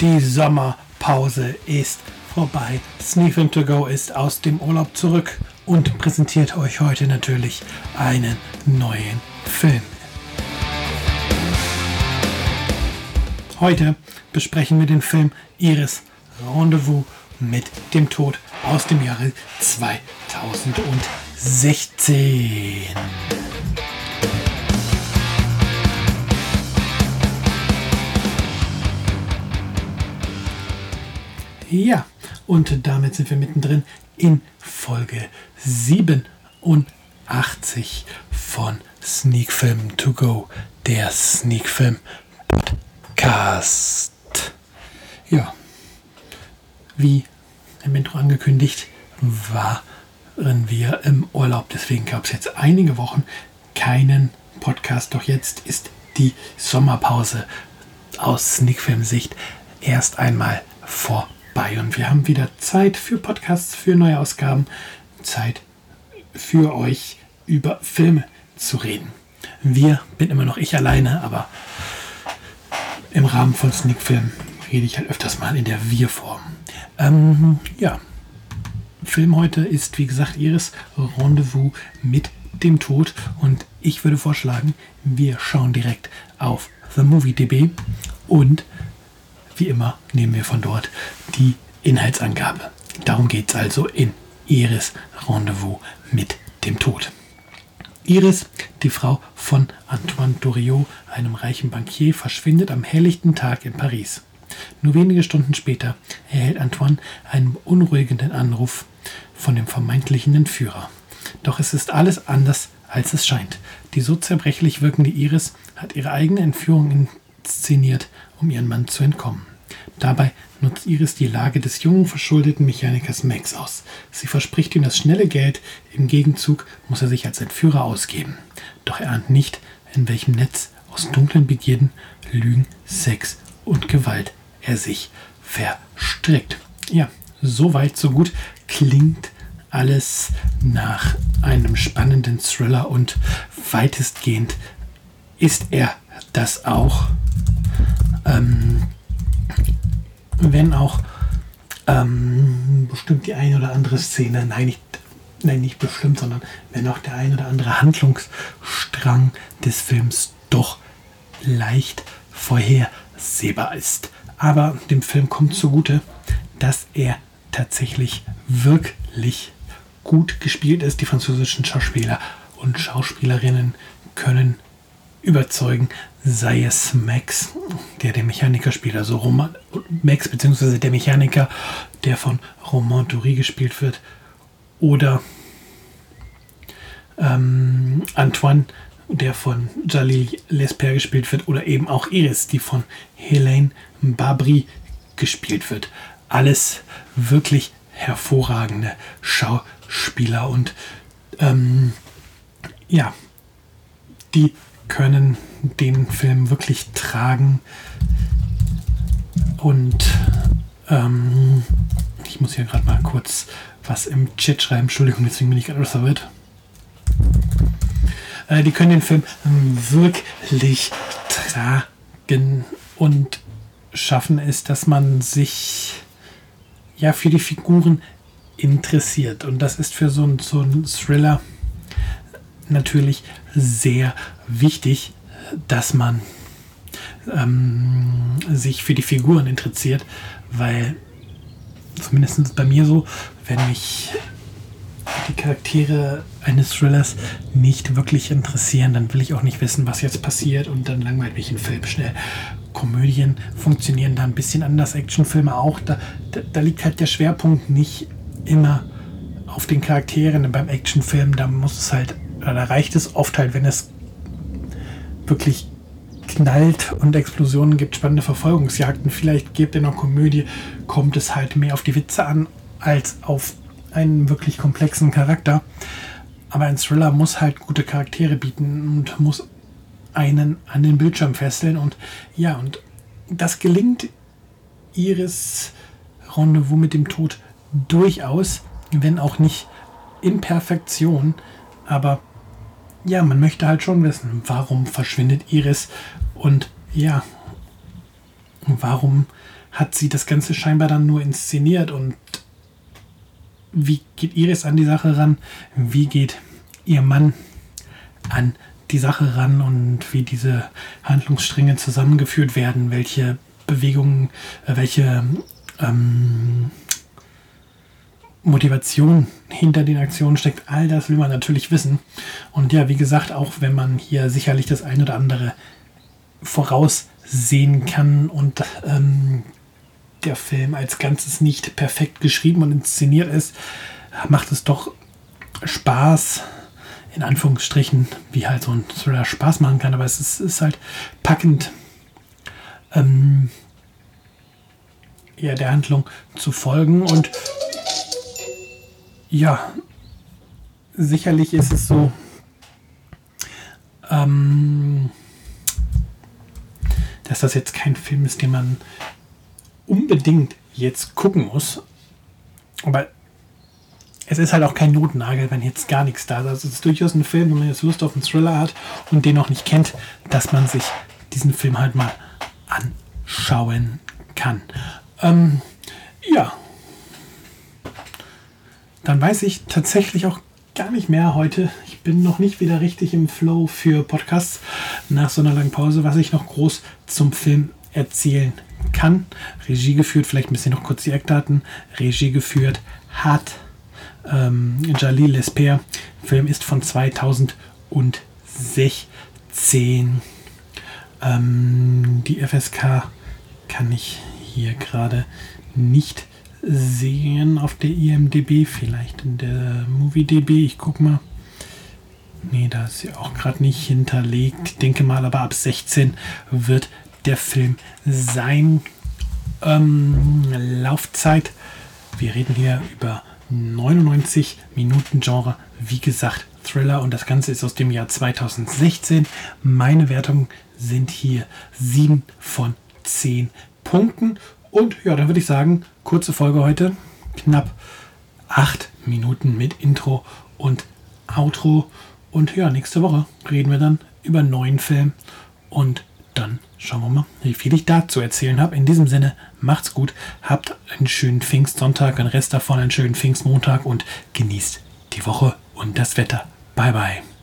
Die Sommerpause ist vorbei. Sneak Film To Go ist aus dem Urlaub zurück und präsentiert euch heute natürlich einen neuen Film. Heute besprechen wir den Film Iris Rendezvous mit dem Tod aus dem Jahre 2016. Ja, und damit sind wir mittendrin in Folge 87 von Sneak Film To Go, der Sneak Film Podcast. Ja, wie im Intro angekündigt, waren wir im Urlaub. Deswegen gab es jetzt einige Wochen keinen Podcast. Doch jetzt ist die Sommerpause aus Sneakfilm-Sicht erst einmal vorbei bei und wir haben wieder Zeit für Podcasts, für neue Ausgaben, Zeit für euch über Filme zu reden. Wir bin immer noch ich alleine, aber im Rahmen von Sneak rede ich halt öfters mal in der Wir-Form. Ähm, ja, Film heute ist wie gesagt Iris Rendezvous mit dem Tod und ich würde vorschlagen, wir schauen direkt auf The Movie DB und wie immer nehmen wir von dort die Inhaltsangabe. Darum geht es also in Iris Rendezvous mit dem Tod. Iris, die Frau von Antoine Doriot, einem reichen Bankier, verschwindet am helllichten Tag in Paris. Nur wenige Stunden später erhält Antoine einen beunruhigenden Anruf von dem vermeintlichen Entführer. Doch es ist alles anders, als es scheint. Die so zerbrechlich wirkende Iris hat ihre eigene Entführung inszeniert, um ihren Mann zu entkommen. Dabei nutzt Iris die Lage des jungen, verschuldeten Mechanikers Max aus. Sie verspricht ihm das schnelle Geld, im Gegenzug muss er sich als Entführer ausgeben. Doch er ahnt nicht, in welchem Netz aus dunklen Begierden, Lügen, Sex und Gewalt er sich verstrickt. Ja, so weit, so gut klingt alles nach einem spannenden Thriller und weitestgehend ist er das auch. Ähm, wenn auch ähm, bestimmt die eine oder andere Szene, nein, nicht, nein, nicht bestimmt, sondern wenn auch der ein oder andere Handlungsstrang des Films doch leicht vorhersehbar ist. Aber dem Film kommt zugute, dass er tatsächlich wirklich gut gespielt ist. Die französischen Schauspieler und Schauspielerinnen können überzeugen, sei es Max, der den Mechaniker spielt, also Roman, Max bzw. der Mechaniker, der von Romain Dury gespielt wird, oder ähm, Antoine, der von Jalil Lesper gespielt wird, oder eben auch Iris, die von Helene Babri gespielt wird. Alles wirklich hervorragende Schauspieler und ähm, ja, die können den Film wirklich tragen. Und ähm, ich muss hier gerade mal kurz was im Chat schreiben. Entschuldigung, deswegen bin ich gerade verwirrt. Äh, die können den Film wirklich tragen und schaffen es, dass man sich ja für die Figuren interessiert. Und das ist für so einen so Thriller natürlich sehr wichtig, dass man ähm, sich für die Figuren interessiert, weil zumindest bei mir so, wenn mich die Charaktere eines Thrillers nicht wirklich interessieren, dann will ich auch nicht wissen, was jetzt passiert und dann langweilt mich ein Film schnell. Komödien funktionieren da ein bisschen anders, Actionfilme auch. Da, da, da liegt halt der Schwerpunkt nicht immer auf den Charakteren. Beim Actionfilm, da muss es halt, da reicht es oft halt, wenn es wirklich knallt und Explosionen gibt, spannende Verfolgungsjagden. Vielleicht gibt in einer Komödie, kommt es halt mehr auf die Witze an, als auf einen wirklich komplexen Charakter. Aber ein Thriller muss halt gute Charaktere bieten und muss einen an den Bildschirm fesseln. Und ja, und das gelingt Iris Rendezvous mit dem Tod durchaus, wenn auch nicht in Perfektion. Aber ja, man möchte halt schon wissen, warum verschwindet Iris und ja, warum hat sie das Ganze scheinbar dann nur inszeniert und wie geht Iris an die Sache ran? Wie geht ihr Mann an die Sache ran und wie diese Handlungsstränge zusammengeführt werden? Welche Bewegungen, äh, welche ähm, Motivation hinter den Aktionen steckt? All das will man natürlich wissen. Und ja, wie gesagt, auch wenn man hier sicherlich das ein oder andere voraussehen kann und ähm, der Film als Ganzes nicht perfekt geschrieben und inszeniert ist, macht es doch Spaß, in Anführungsstrichen, wie halt so ein Thriller Spaß machen kann, aber es ist, ist halt packend, ähm, ja, der Handlung zu folgen und ja, sicherlich ist es so, ähm, dass das jetzt kein Film ist, den man unbedingt jetzt gucken muss. Aber es ist halt auch kein Notnagel, wenn jetzt gar nichts da ist. Also es ist durchaus ein Film, wenn man jetzt Lust auf einen Thriller hat und den noch nicht kennt, dass man sich diesen Film halt mal anschauen kann. Ähm, ja. Dann weiß ich tatsächlich auch gar nicht mehr heute. Ich bin noch nicht wieder richtig im Flow für Podcasts nach so einer langen Pause, was ich noch groß zum Film erzählen kann. Regie geführt, vielleicht ein bisschen noch kurz die Eckdaten. Regie geführt hat ähm, Jalil Lesper. Film ist von 2016. Ähm, die FSK kann ich hier gerade nicht sehen auf der IMDB, vielleicht in der MovieDB. Ich gucke mal. Nee, da ist sie auch gerade nicht hinterlegt. Ich denke mal, aber ab 16 wird der Film sein. Ähm, Laufzeit. Wir reden hier über 99 Minuten Genre. Wie gesagt, Thriller und das Ganze ist aus dem Jahr 2016. Meine Wertungen sind hier 7 von 10 Punkten. Und ja, dann würde ich sagen, kurze Folge heute. Knapp 8 Minuten mit Intro und Outro. Und ja, nächste Woche reden wir dann über einen neuen Film. Und dann schauen wir mal, wie viel ich dazu erzählen habe. In diesem Sinne, macht's gut, habt einen schönen Pfingstsonntag, einen Rest davon einen schönen Pfingstmontag und genießt die Woche und das Wetter. Bye bye.